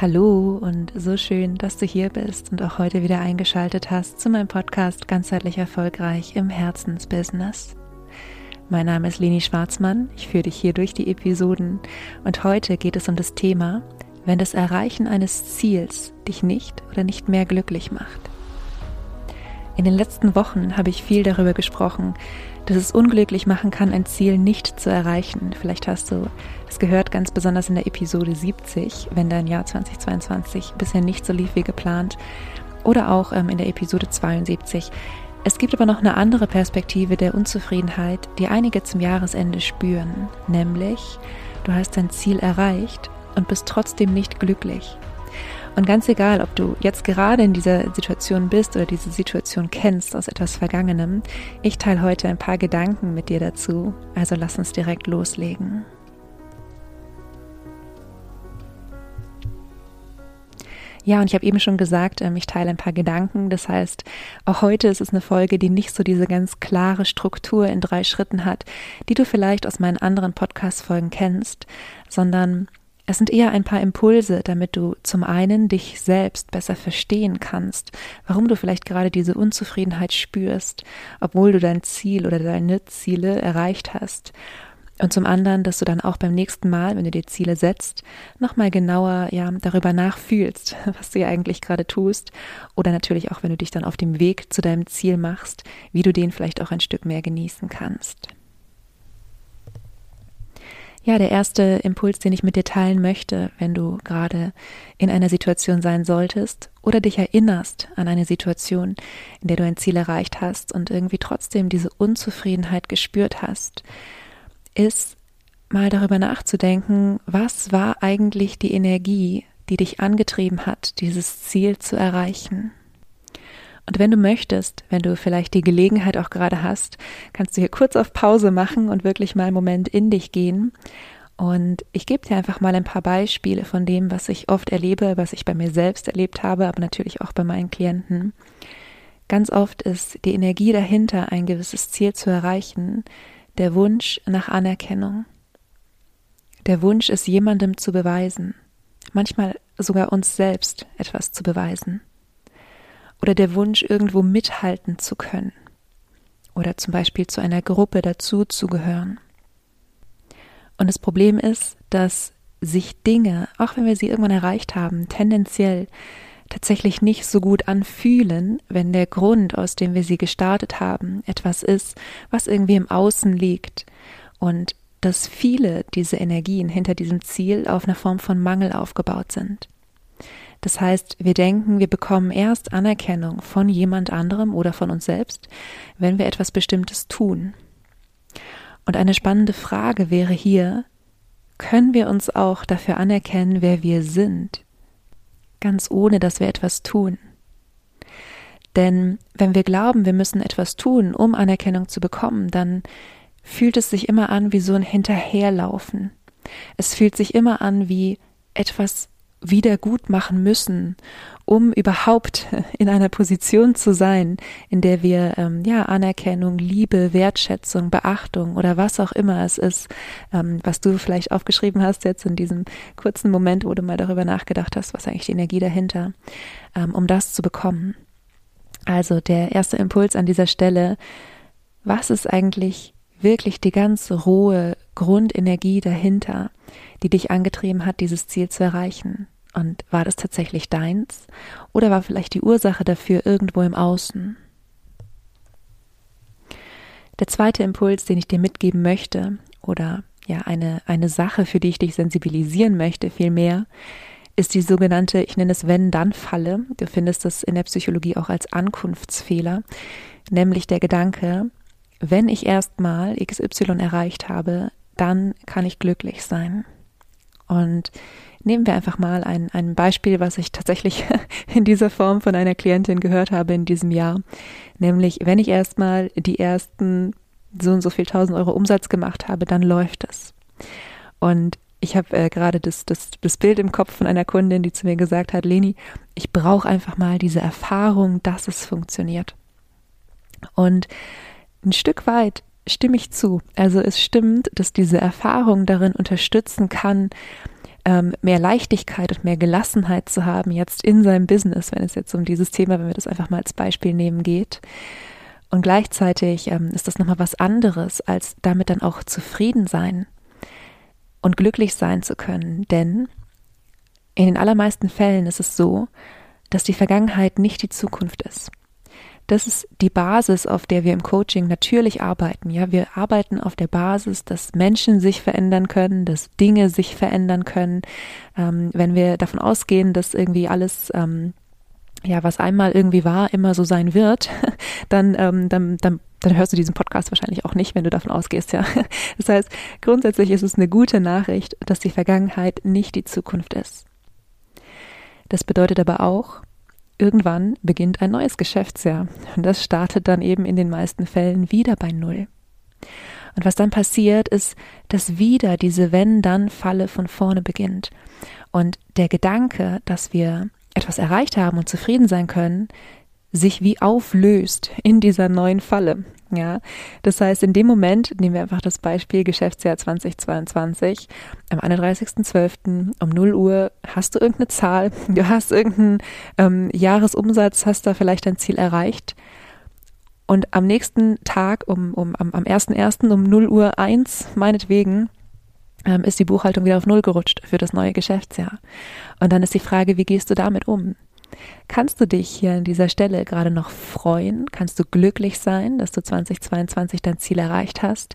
Hallo und so schön, dass du hier bist und auch heute wieder eingeschaltet hast zu meinem Podcast Ganzheitlich Erfolgreich im Herzensbusiness. Mein Name ist Leni Schwarzmann, ich führe dich hier durch die Episoden und heute geht es um das Thema, wenn das Erreichen eines Ziels dich nicht oder nicht mehr glücklich macht. In den letzten Wochen habe ich viel darüber gesprochen, dass es unglücklich machen kann, ein Ziel nicht zu erreichen. Vielleicht hast du es gehört, ganz besonders in der Episode 70, wenn dein Jahr 2022 bisher nicht so lief wie geplant. Oder auch ähm, in der Episode 72. Es gibt aber noch eine andere Perspektive der Unzufriedenheit, die einige zum Jahresende spüren. Nämlich, du hast dein Ziel erreicht und bist trotzdem nicht glücklich. Und ganz egal, ob du jetzt gerade in dieser Situation bist oder diese Situation kennst aus etwas Vergangenem, ich teile heute ein paar Gedanken mit dir dazu. Also lass uns direkt loslegen. Ja, und ich habe eben schon gesagt, ähm, ich teile ein paar Gedanken. Das heißt, auch heute ist es eine Folge, die nicht so diese ganz klare Struktur in drei Schritten hat, die du vielleicht aus meinen anderen Podcast-Folgen kennst, sondern es sind eher ein paar Impulse, damit du zum einen dich selbst besser verstehen kannst, warum du vielleicht gerade diese Unzufriedenheit spürst, obwohl du dein Ziel oder deine Ziele erreicht hast. Und zum anderen, dass du dann auch beim nächsten Mal, wenn du dir Ziele setzt, nochmal genauer ja, darüber nachfühlst, was du ja eigentlich gerade tust. Oder natürlich auch, wenn du dich dann auf dem Weg zu deinem Ziel machst, wie du den vielleicht auch ein Stück mehr genießen kannst. Ja, der erste Impuls, den ich mit dir teilen möchte, wenn du gerade in einer Situation sein solltest oder dich erinnerst an eine Situation, in der du ein Ziel erreicht hast und irgendwie trotzdem diese Unzufriedenheit gespürt hast, ist mal darüber nachzudenken, was war eigentlich die Energie, die dich angetrieben hat, dieses Ziel zu erreichen. Und wenn du möchtest, wenn du vielleicht die Gelegenheit auch gerade hast, kannst du hier kurz auf Pause machen und wirklich mal einen Moment in dich gehen. Und ich gebe dir einfach mal ein paar Beispiele von dem, was ich oft erlebe, was ich bei mir selbst erlebt habe, aber natürlich auch bei meinen Klienten. Ganz oft ist die Energie dahinter, ein gewisses Ziel zu erreichen, der Wunsch nach Anerkennung. Der Wunsch, es jemandem zu beweisen, manchmal sogar uns selbst etwas zu beweisen oder der Wunsch, irgendwo mithalten zu können oder zum Beispiel zu einer Gruppe dazu zu gehören. Und das Problem ist, dass sich Dinge, auch wenn wir sie irgendwann erreicht haben, tendenziell tatsächlich nicht so gut anfühlen, wenn der Grund, aus dem wir sie gestartet haben, etwas ist, was irgendwie im Außen liegt und dass viele diese Energien hinter diesem Ziel auf einer Form von Mangel aufgebaut sind. Das heißt, wir denken, wir bekommen erst Anerkennung von jemand anderem oder von uns selbst, wenn wir etwas Bestimmtes tun. Und eine spannende Frage wäre hier, können wir uns auch dafür anerkennen, wer wir sind, ganz ohne dass wir etwas tun? Denn wenn wir glauben, wir müssen etwas tun, um Anerkennung zu bekommen, dann fühlt es sich immer an wie so ein Hinterherlaufen. Es fühlt sich immer an wie etwas wieder gut machen müssen, um überhaupt in einer Position zu sein, in der wir ähm, ja Anerkennung, Liebe, Wertschätzung, Beachtung oder was auch immer es ist, ähm, was du vielleicht aufgeschrieben hast jetzt in diesem kurzen Moment, wo du mal darüber nachgedacht hast, was eigentlich die Energie dahinter, ähm, um das zu bekommen. Also der erste Impuls an dieser Stelle, was ist eigentlich wirklich die ganz rohe Grundenergie dahinter, die dich angetrieben hat, dieses Ziel zu erreichen? Und war das tatsächlich deins? Oder war vielleicht die Ursache dafür irgendwo im Außen? Der zweite Impuls, den ich dir mitgeben möchte, oder ja, eine, eine Sache, für die ich dich sensibilisieren möchte, vielmehr, ist die sogenannte, ich nenne es Wenn-Dann-Falle. Du findest das in der Psychologie auch als Ankunftsfehler, nämlich der Gedanke, wenn ich erstmal XY erreicht habe, dann kann ich glücklich sein. Und nehmen wir einfach mal ein, ein Beispiel, was ich tatsächlich in dieser Form von einer Klientin gehört habe in diesem Jahr. Nämlich, wenn ich erstmal die ersten so und so viel tausend Euro Umsatz gemacht habe, dann läuft es. Und ich habe äh, gerade das, das, das Bild im Kopf von einer Kundin, die zu mir gesagt hat, Leni, ich brauche einfach mal diese Erfahrung, dass es funktioniert. Und ein Stück weit stimme ich zu. Also es stimmt, dass diese Erfahrung darin unterstützen kann, ähm, mehr Leichtigkeit und mehr Gelassenheit zu haben jetzt in seinem Business, wenn es jetzt um dieses Thema, wenn wir das einfach mal als Beispiel nehmen, geht. Und gleichzeitig ähm, ist das nochmal was anderes, als damit dann auch zufrieden sein und glücklich sein zu können. Denn in den allermeisten Fällen ist es so, dass die Vergangenheit nicht die Zukunft ist. Das ist die Basis, auf der wir im Coaching natürlich arbeiten. Ja, wir arbeiten auf der Basis, dass Menschen sich verändern können, dass Dinge sich verändern können. Ähm, wenn wir davon ausgehen, dass irgendwie alles ähm, ja, was einmal irgendwie war, immer so sein wird, dann, ähm, dann, dann, dann hörst du diesen Podcast wahrscheinlich auch nicht, wenn du davon ausgehst, ja. Das heißt, grundsätzlich ist es eine gute Nachricht, dass die Vergangenheit nicht die Zukunft ist. Das bedeutet aber auch, irgendwann beginnt ein neues Geschäftsjahr und das startet dann eben in den meisten Fällen wieder bei Null. Und was dann passiert, ist, dass wieder diese Wenn-Dann-Falle von vorne beginnt. Und der Gedanke, dass wir etwas erreicht haben und zufrieden sein können, sich wie auflöst in dieser neuen Falle. Ja, das heißt, in dem Moment, nehmen wir einfach das Beispiel Geschäftsjahr 2022, am 31.12. um 0 Uhr hast du irgendeine Zahl, du hast irgendeinen ähm, Jahresumsatz, hast da vielleicht dein Ziel erreicht. Und am nächsten Tag, um, um, am, am 1.1. um 0 Uhr 1, meinetwegen, ähm, ist die Buchhaltung wieder auf Null gerutscht für das neue Geschäftsjahr. Und dann ist die Frage, wie gehst du damit um? Kannst du dich hier an dieser Stelle gerade noch freuen? Kannst du glücklich sein, dass du 2022 dein Ziel erreicht hast?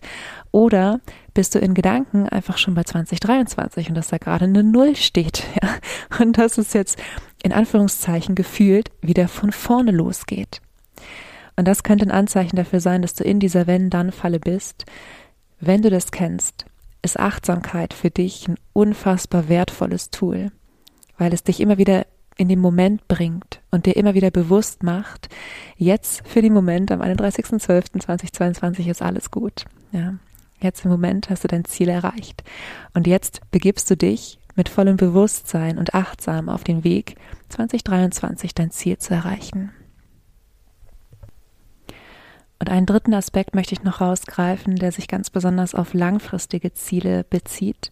Oder bist du in Gedanken einfach schon bei 2023 und dass da gerade eine Null steht? Ja? Und dass es jetzt in Anführungszeichen gefühlt wieder von vorne losgeht. Und das könnte ein Anzeichen dafür sein, dass du in dieser Wenn-Dann-Falle bist. Wenn du das kennst, ist Achtsamkeit für dich ein unfassbar wertvolles Tool, weil es dich immer wieder in den Moment bringt und dir immer wieder bewusst macht, jetzt für den Moment am 31.12.2022 ist alles gut. Ja, jetzt im Moment hast du dein Ziel erreicht. Und jetzt begibst du dich mit vollem Bewusstsein und achtsam auf den Weg, 2023 dein Ziel zu erreichen. Und einen dritten Aspekt möchte ich noch rausgreifen, der sich ganz besonders auf langfristige Ziele bezieht.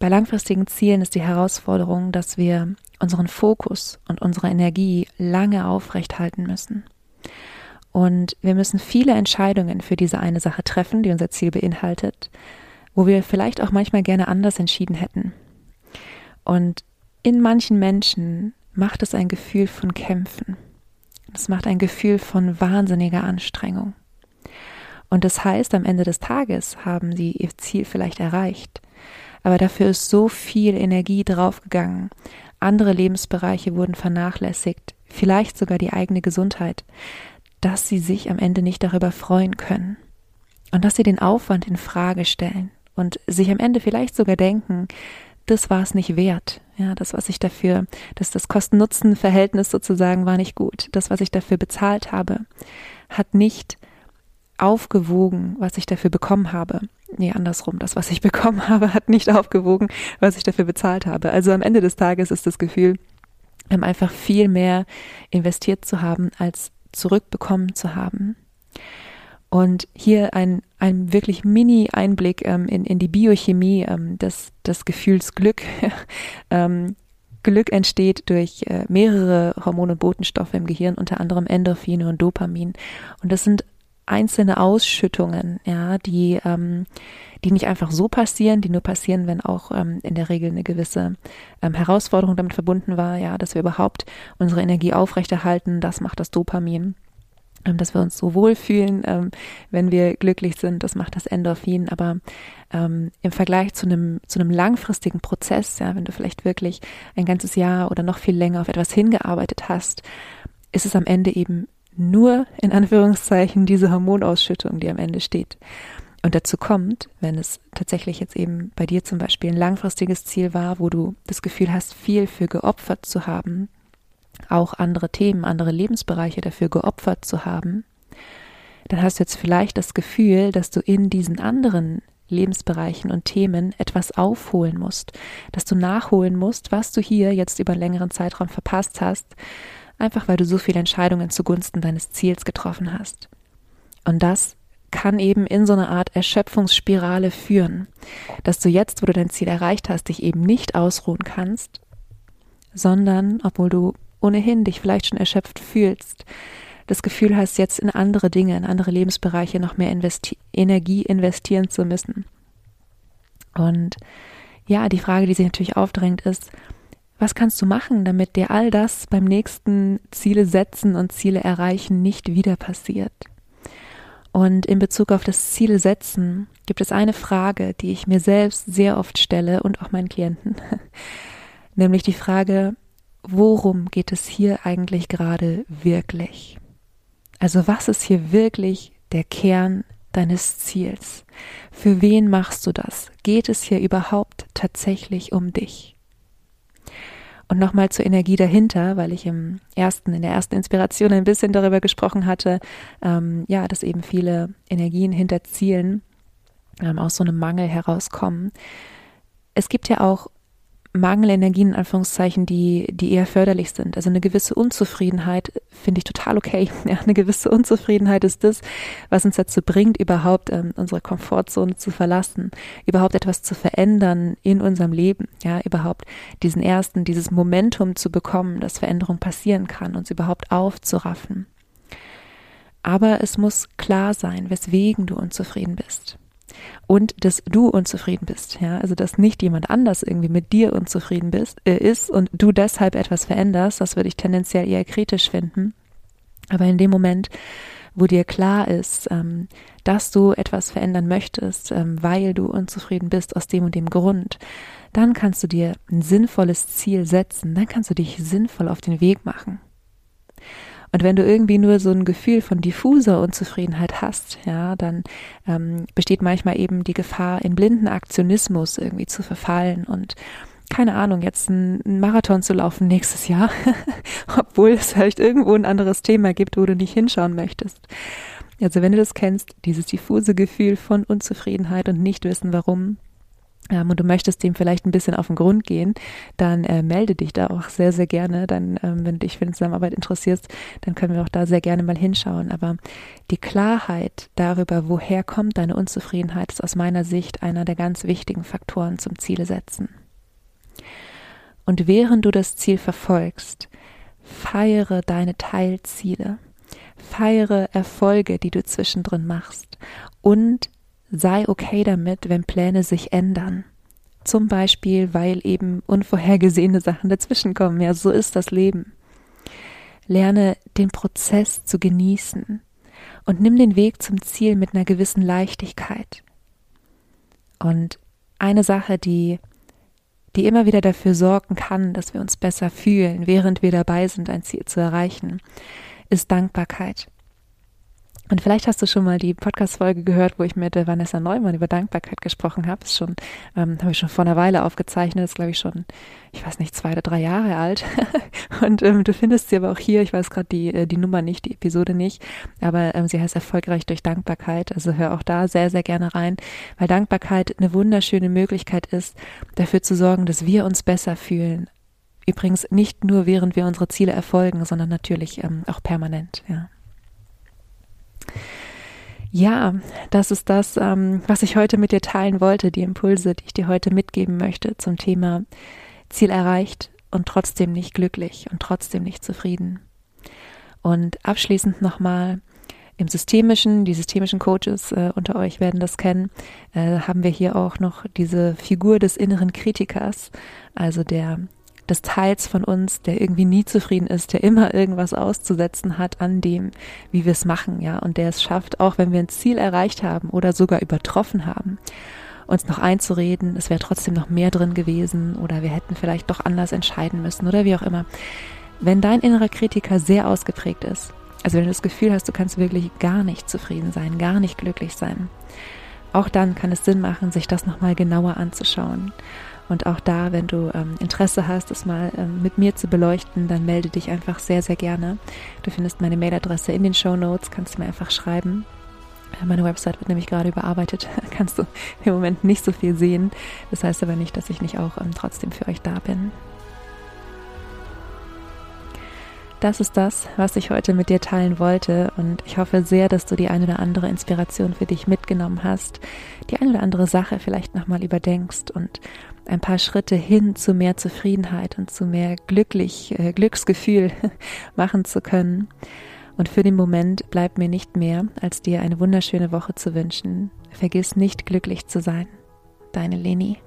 Bei langfristigen Zielen ist die Herausforderung, dass wir unseren Fokus und unsere Energie lange aufrechthalten müssen. Und wir müssen viele Entscheidungen für diese eine Sache treffen, die unser Ziel beinhaltet, wo wir vielleicht auch manchmal gerne anders entschieden hätten. Und in manchen Menschen macht es ein Gefühl von Kämpfen. Es macht ein Gefühl von wahnsinniger Anstrengung. Und das heißt, am Ende des Tages haben sie ihr Ziel vielleicht erreicht. Aber dafür ist so viel Energie draufgegangen, andere Lebensbereiche wurden vernachlässigt, vielleicht sogar die eigene Gesundheit, dass sie sich am Ende nicht darüber freuen können und dass sie den Aufwand in Frage stellen und sich am Ende vielleicht sogar denken, das war es nicht wert. Ja, das, was ich dafür, dass das Kosten-Nutzen-Verhältnis sozusagen war nicht gut. Das, was ich dafür bezahlt habe, hat nicht aufgewogen, was ich dafür bekommen habe. Nee, andersrum. Das, was ich bekommen habe, hat nicht aufgewogen, was ich dafür bezahlt habe. Also am Ende des Tages ist das Gefühl, ähm, einfach viel mehr investiert zu haben, als zurückbekommen zu haben. Und hier ein, ein wirklich Mini-Einblick ähm, in, in die Biochemie ähm, des, des Gefühls Glück. ähm, Glück entsteht durch äh, mehrere Hormone und Botenstoffe im Gehirn, unter anderem Endorphine und Dopamin. Und das sind einzelne Ausschüttungen, ja, die, ähm, die nicht einfach so passieren, die nur passieren, wenn auch ähm, in der Regel eine gewisse ähm, Herausforderung damit verbunden war, ja, dass wir überhaupt unsere Energie aufrechterhalten, das macht das Dopamin. Ähm, dass wir uns so wohlfühlen, ähm, wenn wir glücklich sind, das macht das Endorphin, aber ähm, im Vergleich zu einem, zu einem langfristigen Prozess, ja, wenn du vielleicht wirklich ein ganzes Jahr oder noch viel länger auf etwas hingearbeitet hast, ist es am Ende eben nur in Anführungszeichen diese Hormonausschüttung, die am Ende steht. Und dazu kommt, wenn es tatsächlich jetzt eben bei dir zum Beispiel ein langfristiges Ziel war, wo du das Gefühl hast, viel für geopfert zu haben, auch andere Themen, andere Lebensbereiche dafür geopfert zu haben, dann hast du jetzt vielleicht das Gefühl, dass du in diesen anderen Lebensbereichen und Themen etwas aufholen musst, dass du nachholen musst, was du hier jetzt über einen längeren Zeitraum verpasst hast, einfach weil du so viele Entscheidungen zugunsten deines Ziels getroffen hast. Und das kann eben in so eine Art Erschöpfungsspirale führen, dass du jetzt, wo du dein Ziel erreicht hast, dich eben nicht ausruhen kannst, sondern, obwohl du ohnehin dich vielleicht schon erschöpft fühlst, das Gefühl hast, jetzt in andere Dinge, in andere Lebensbereiche noch mehr investi Energie investieren zu müssen. Und ja, die Frage, die sich natürlich aufdrängt, ist, was kannst du machen, damit dir all das beim nächsten Ziele setzen und Ziele erreichen nicht wieder passiert? Und in Bezug auf das Ziele setzen gibt es eine Frage, die ich mir selbst sehr oft stelle und auch meinen Klienten, nämlich die Frage, worum geht es hier eigentlich gerade wirklich? Also was ist hier wirklich der Kern deines Ziels? Für wen machst du das? Geht es hier überhaupt tatsächlich um dich? Und nochmal zur Energie dahinter, weil ich im ersten, in der ersten Inspiration ein bisschen darüber gesprochen hatte, ähm, ja, dass eben viele Energien hinter Zielen ähm, aus so einem Mangel herauskommen. Es gibt ja auch Mangelenergien, in Anführungszeichen, die, die eher förderlich sind. Also eine gewisse Unzufriedenheit finde ich total okay. Ja, eine gewisse Unzufriedenheit ist das, was uns dazu bringt, überhaupt ähm, unsere Komfortzone zu verlassen, überhaupt etwas zu verändern in unserem Leben, ja, überhaupt diesen ersten, dieses Momentum zu bekommen, dass Veränderung passieren kann, uns überhaupt aufzuraffen. Aber es muss klar sein, weswegen du unzufrieden bist und dass du unzufrieden bist, ja, also dass nicht jemand anders irgendwie mit dir unzufrieden bist, äh, ist und du deshalb etwas veränderst, das würde ich tendenziell eher kritisch finden. Aber in dem Moment, wo dir klar ist, ähm, dass du etwas verändern möchtest, ähm, weil du unzufrieden bist aus dem und dem Grund, dann kannst du dir ein sinnvolles Ziel setzen, dann kannst du dich sinnvoll auf den Weg machen. Und wenn du irgendwie nur so ein Gefühl von diffuser Unzufriedenheit hast, ja, dann ähm, besteht manchmal eben die Gefahr, in blinden Aktionismus irgendwie zu verfallen und keine Ahnung, jetzt einen Marathon zu laufen nächstes Jahr, obwohl es vielleicht irgendwo ein anderes Thema gibt, wo du nicht hinschauen möchtest. Also wenn du das kennst, dieses diffuse Gefühl von Unzufriedenheit und nicht wissen warum, und du möchtest dem vielleicht ein bisschen auf den Grund gehen, dann äh, melde dich da auch sehr, sehr gerne. Dann, ähm, wenn du dich für eine Zusammenarbeit interessierst, dann können wir auch da sehr gerne mal hinschauen. Aber die Klarheit darüber, woher kommt deine Unzufriedenheit, ist aus meiner Sicht einer der ganz wichtigen Faktoren zum Ziele setzen. Und während du das Ziel verfolgst, feiere deine Teilziele, feiere Erfolge, die du zwischendrin machst und sei okay damit, wenn Pläne sich ändern. Zum Beispiel, weil eben unvorhergesehene Sachen dazwischenkommen. Ja, so ist das Leben. Lerne den Prozess zu genießen und nimm den Weg zum Ziel mit einer gewissen Leichtigkeit. Und eine Sache, die, die immer wieder dafür sorgen kann, dass wir uns besser fühlen, während wir dabei sind, ein Ziel zu erreichen, ist Dankbarkeit. Und vielleicht hast du schon mal die Podcast-Folge gehört, wo ich mit Vanessa Neumann über Dankbarkeit gesprochen habe. Ist schon, ähm, habe ich schon vor einer Weile aufgezeichnet. Ist, glaube ich, schon, ich weiß nicht, zwei oder drei Jahre alt. und ähm, du findest sie aber auch hier. Ich weiß gerade die, äh, die Nummer nicht, die Episode nicht. Aber ähm, sie heißt erfolgreich durch Dankbarkeit. Also hör auch da sehr, sehr gerne rein, weil Dankbarkeit eine wunderschöne Möglichkeit ist, dafür zu sorgen, dass wir uns besser fühlen. Übrigens nicht nur während wir unsere Ziele erfolgen, sondern natürlich ähm, auch permanent. Ja. Ja, das ist das, ähm, was ich heute mit dir teilen wollte, die Impulse, die ich dir heute mitgeben möchte zum Thema Ziel erreicht und trotzdem nicht glücklich und trotzdem nicht zufrieden. Und abschließend nochmal, im systemischen, die systemischen Coaches äh, unter euch werden das kennen, äh, haben wir hier auch noch diese Figur des inneren Kritikers, also der des Teils von uns, der irgendwie nie zufrieden ist, der immer irgendwas auszusetzen hat an dem, wie wir es machen, ja, und der es schafft, auch wenn wir ein Ziel erreicht haben oder sogar übertroffen haben, uns noch einzureden, es wäre trotzdem noch mehr drin gewesen oder wir hätten vielleicht doch anders entscheiden müssen oder wie auch immer. Wenn dein innerer Kritiker sehr ausgeprägt ist, also wenn du das Gefühl hast, du kannst wirklich gar nicht zufrieden sein, gar nicht glücklich sein, auch dann kann es Sinn machen, sich das nochmal genauer anzuschauen und auch da, wenn du ähm, Interesse hast, das mal ähm, mit mir zu beleuchten, dann melde dich einfach sehr, sehr gerne. Du findest meine Mailadresse in den Show Notes, kannst du mir einfach schreiben. Äh, meine Website wird nämlich gerade überarbeitet. kannst du im Moment nicht so viel sehen. Das heißt aber nicht, dass ich nicht auch ähm, trotzdem für euch da bin. Das ist das, was ich heute mit dir teilen wollte und ich hoffe sehr, dass du die eine oder andere Inspiration für dich mitgenommen hast, die eine oder andere Sache vielleicht nochmal überdenkst und ein paar Schritte hin zu mehr Zufriedenheit und zu mehr glücklich, äh, Glücksgefühl machen zu können. Und für den Moment bleibt mir nicht mehr, als dir eine wunderschöne Woche zu wünschen. Vergiss nicht glücklich zu sein. Deine Leni.